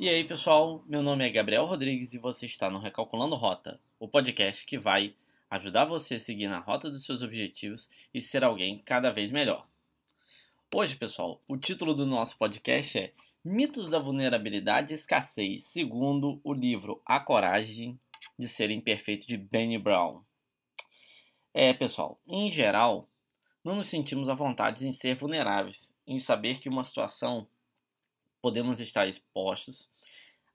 E aí, pessoal, meu nome é Gabriel Rodrigues e você está no Recalculando Rota, o podcast que vai ajudar você a seguir na rota dos seus objetivos e ser alguém cada vez melhor. Hoje, pessoal, o título do nosso podcast é Mitos da Vulnerabilidade e Escassez, segundo o livro A Coragem de Ser Imperfeito de Benny Brown. É, pessoal, em geral, não nos sentimos à vontade em ser vulneráveis, em saber que uma situação podemos estar expostos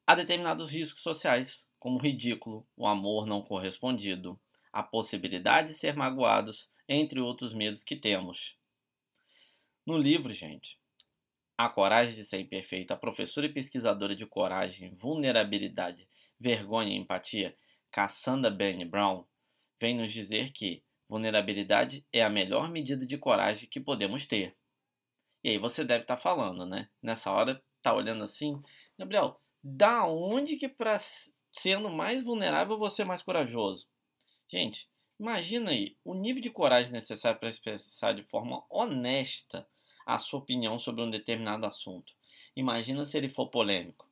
a determinados riscos sociais, como o ridículo, o amor não correspondido, a possibilidade de ser magoados, entre outros medos que temos. No livro, gente, A Coragem de Ser Imperfeito, a professora e pesquisadora de coragem, vulnerabilidade, vergonha e empatia, Cassandra Benny Brown, vem nos dizer que vulnerabilidade é a melhor medida de coragem que podemos ter. E aí você deve estar falando, né? Nessa hora tá olhando assim, Gabriel, da onde que para sendo mais vulnerável você é mais corajoso? Gente, imagina aí o nível de coragem necessário para expressar de forma honesta a sua opinião sobre um determinado assunto. Imagina se ele for polêmico.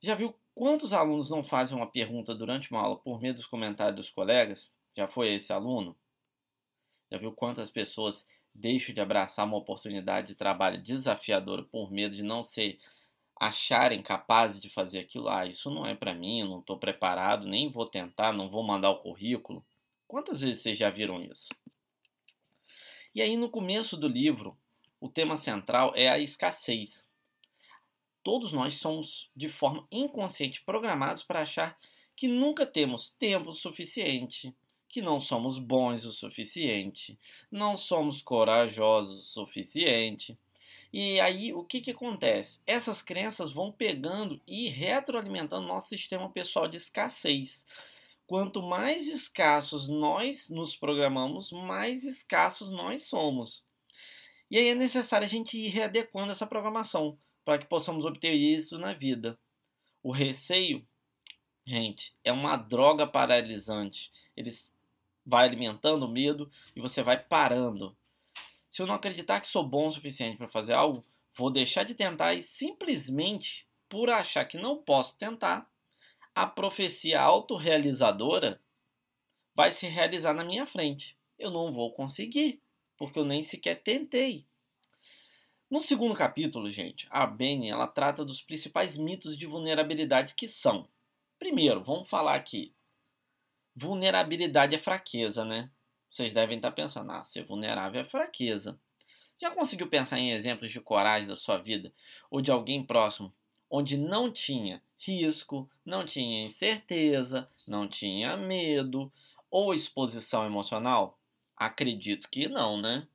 Já viu quantos alunos não fazem uma pergunta durante uma aula por medo dos comentários dos colegas? Já foi esse aluno? Já viu quantas pessoas deixo de abraçar uma oportunidade de trabalho desafiadora por medo de não ser acharem capazes de fazer aquilo. Ah, isso não é para mim, não estou preparado, nem vou tentar, não vou mandar o currículo. Quantas vezes vocês já viram isso? E aí, no começo do livro, o tema central é a escassez. Todos nós somos, de forma inconsciente, programados para achar que nunca temos tempo suficiente, que não somos bons o suficiente, não somos corajosos o suficiente. E aí o que, que acontece? Essas crenças vão pegando e retroalimentando nosso sistema pessoal de escassez. Quanto mais escassos nós nos programamos, mais escassos nós somos. E aí é necessário a gente ir readequando essa programação para que possamos obter isso na vida. O receio, gente, é uma droga paralisante. Eles vai alimentando o medo e você vai parando. Se eu não acreditar que sou bom o suficiente para fazer algo, vou deixar de tentar e simplesmente por achar que não posso tentar, a profecia autorrealizadora vai se realizar na minha frente. Eu não vou conseguir, porque eu nem sequer tentei. No segundo capítulo, gente, a Benny ela trata dos principais mitos de vulnerabilidade que são. Primeiro, vamos falar aqui vulnerabilidade é fraqueza, né? Vocês devem estar pensando, ah, ser vulnerável é fraqueza. Já conseguiu pensar em exemplos de coragem da sua vida ou de alguém próximo onde não tinha risco, não tinha incerteza, não tinha medo ou exposição emocional? Acredito que não, né?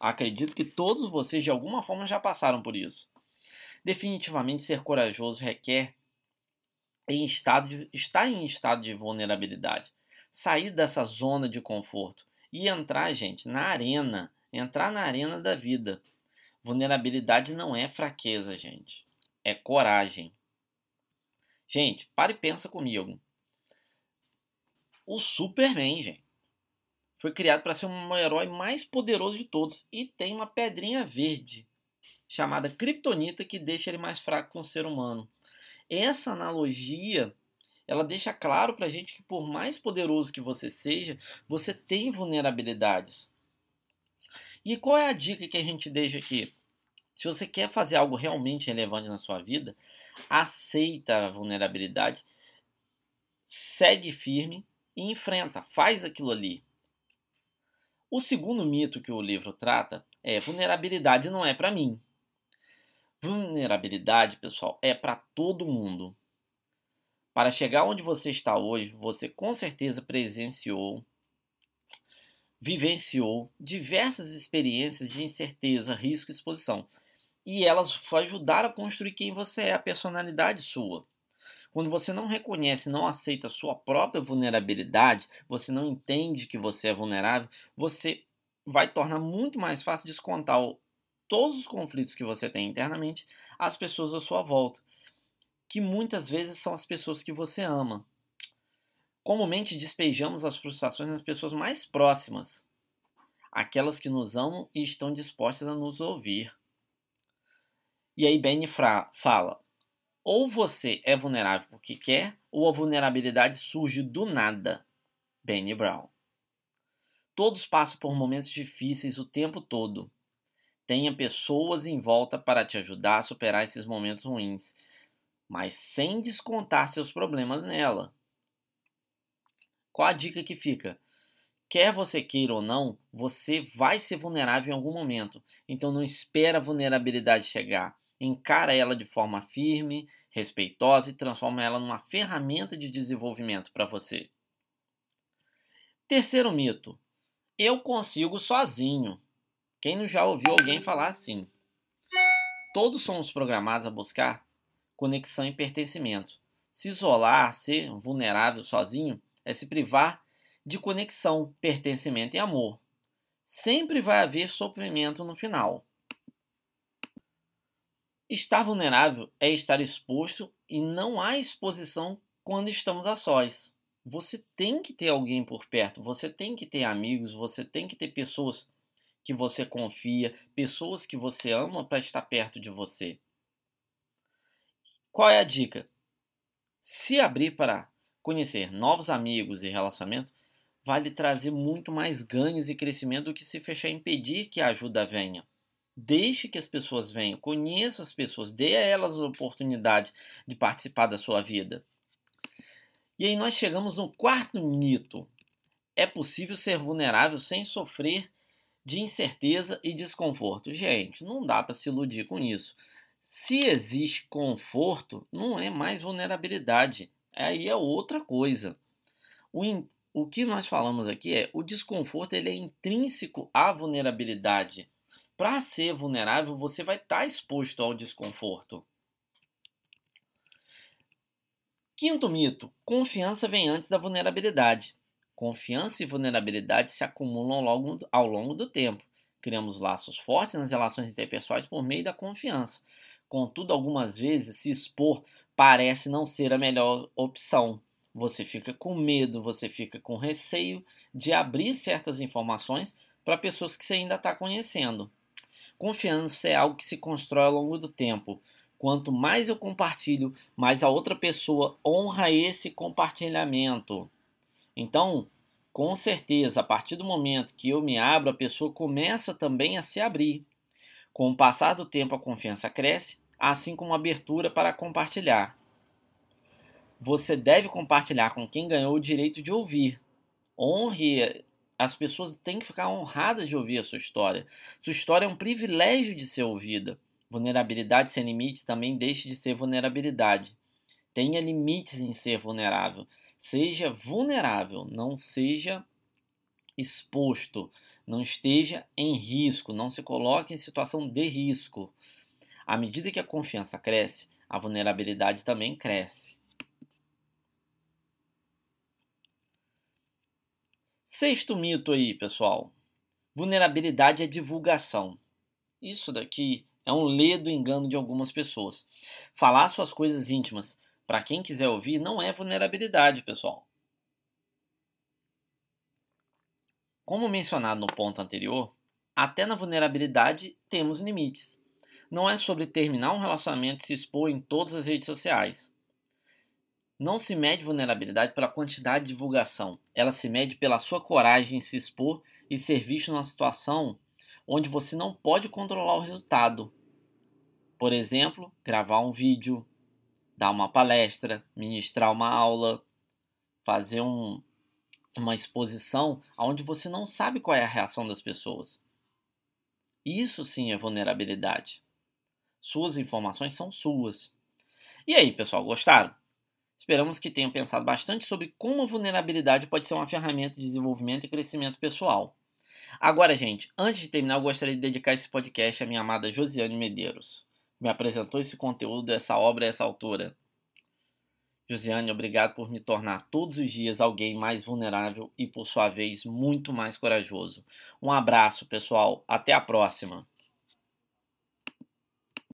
Acredito que todos vocês de alguma forma já passaram por isso. Definitivamente ser corajoso requer em estado de, estar em estado de vulnerabilidade sair dessa zona de conforto e entrar, gente, na arena, entrar na arena da vida. Vulnerabilidade não é fraqueza, gente. É coragem. Gente, para e pensa comigo. O Superman, gente, foi criado para ser um herói mais poderoso de todos e tem uma pedrinha verde chamada Kryptonita que deixa ele mais fraco que um ser humano. Essa analogia ela deixa claro para a gente que por mais poderoso que você seja, você tem vulnerabilidades. E qual é a dica que a gente deixa aqui? Se você quer fazer algo realmente relevante na sua vida, aceita a vulnerabilidade, segue firme e enfrenta, faz aquilo ali. O segundo mito que o livro trata é vulnerabilidade não é para mim. Vulnerabilidade, pessoal, é para todo mundo. Para chegar onde você está hoje, você com certeza presenciou, vivenciou diversas experiências de incerteza, risco e exposição. E elas ajudaram a construir quem você é, a personalidade sua. Quando você não reconhece, não aceita a sua própria vulnerabilidade, você não entende que você é vulnerável, você vai tornar muito mais fácil descontar todos os conflitos que você tem internamente às pessoas à sua volta que muitas vezes são as pessoas que você ama. Comumente despejamos as frustrações nas pessoas mais próximas, aquelas que nos amam e estão dispostas a nos ouvir. E aí Benny fala: Ou você é vulnerável porque quer, ou a vulnerabilidade surge do nada. Benny Brown. Todos passam por momentos difíceis o tempo todo. Tenha pessoas em volta para te ajudar a superar esses momentos ruins, mas sem descontar seus problemas nela. Qual a dica que fica? Quer você queira ou não, você vai ser vulnerável em algum momento. Então não espera a vulnerabilidade chegar. Encara ela de forma firme, respeitosa e transforma ela numa ferramenta de desenvolvimento para você. Terceiro mito: eu consigo sozinho. Quem não já ouviu alguém falar assim? Todos somos programados a buscar conexão e pertencimento. Se isolar, ser vulnerável sozinho, é se privar de conexão, pertencimento e amor. Sempre vai haver sofrimento no final. Estar vulnerável é estar exposto e não há exposição quando estamos a sós. Você tem que ter alguém por perto, você tem que ter amigos, você tem que ter pessoas que você confia, pessoas que você ama para estar perto de você. Qual é a dica? Se abrir para conhecer novos amigos e relacionamentos vai lhe trazer muito mais ganhos e crescimento do que se fechar e impedir que a ajuda venha. Deixe que as pessoas venham, conheça as pessoas, dê a elas a oportunidade de participar da sua vida. E aí nós chegamos no quarto mito. É possível ser vulnerável sem sofrer de incerteza e desconforto. Gente, não dá para se iludir com isso. Se existe conforto, não é mais vulnerabilidade. Aí é outra coisa. O, o que nós falamos aqui é o desconforto ele é intrínseco à vulnerabilidade. Para ser vulnerável, você vai estar tá exposto ao desconforto. Quinto mito: confiança vem antes da vulnerabilidade. Confiança e vulnerabilidade se acumulam ao longo do tempo. Criamos laços fortes nas relações interpessoais por meio da confiança. Contudo, algumas vezes se expor parece não ser a melhor opção. Você fica com medo, você fica com receio de abrir certas informações para pessoas que você ainda está conhecendo. Confiança é algo que se constrói ao longo do tempo. Quanto mais eu compartilho, mais a outra pessoa honra esse compartilhamento. Então, com certeza, a partir do momento que eu me abro, a pessoa começa também a se abrir. Com o passar do tempo, a confiança cresce, assim como a abertura para compartilhar você deve compartilhar com quem ganhou o direito de ouvir. Honre. As pessoas têm que ficar honradas de ouvir a sua história. Sua história é um privilégio de ser ouvida. Vulnerabilidade sem limite também deixe de ser vulnerabilidade. Tenha limites em ser vulnerável. Seja vulnerável, não seja exposto, não esteja em risco, não se coloque em situação de risco. À medida que a confiança cresce, a vulnerabilidade também cresce. Sexto mito aí, pessoal. Vulnerabilidade é divulgação. Isso daqui é um ledo engano de algumas pessoas. Falar suas coisas íntimas para quem quiser ouvir não é vulnerabilidade, pessoal. Como mencionado no ponto anterior, até na vulnerabilidade temos limites. Não é sobre terminar um relacionamento e se expor em todas as redes sociais. Não se mede vulnerabilidade pela quantidade de divulgação, ela se mede pela sua coragem em se expor e ser visto numa situação onde você não pode controlar o resultado. Por exemplo, gravar um vídeo, dar uma palestra, ministrar uma aula, fazer um, uma exposição onde você não sabe qual é a reação das pessoas. Isso sim é vulnerabilidade. Suas informações são suas. E aí, pessoal, gostaram? Esperamos que tenham pensado bastante sobre como a vulnerabilidade pode ser uma ferramenta de desenvolvimento e crescimento pessoal. Agora, gente, antes de terminar, eu gostaria de dedicar esse podcast à minha amada Josiane Medeiros, que me apresentou esse conteúdo, essa obra essa altura. Josiane, obrigado por me tornar todos os dias alguém mais vulnerável e, por sua vez, muito mais corajoso. Um abraço, pessoal. Até a próxima.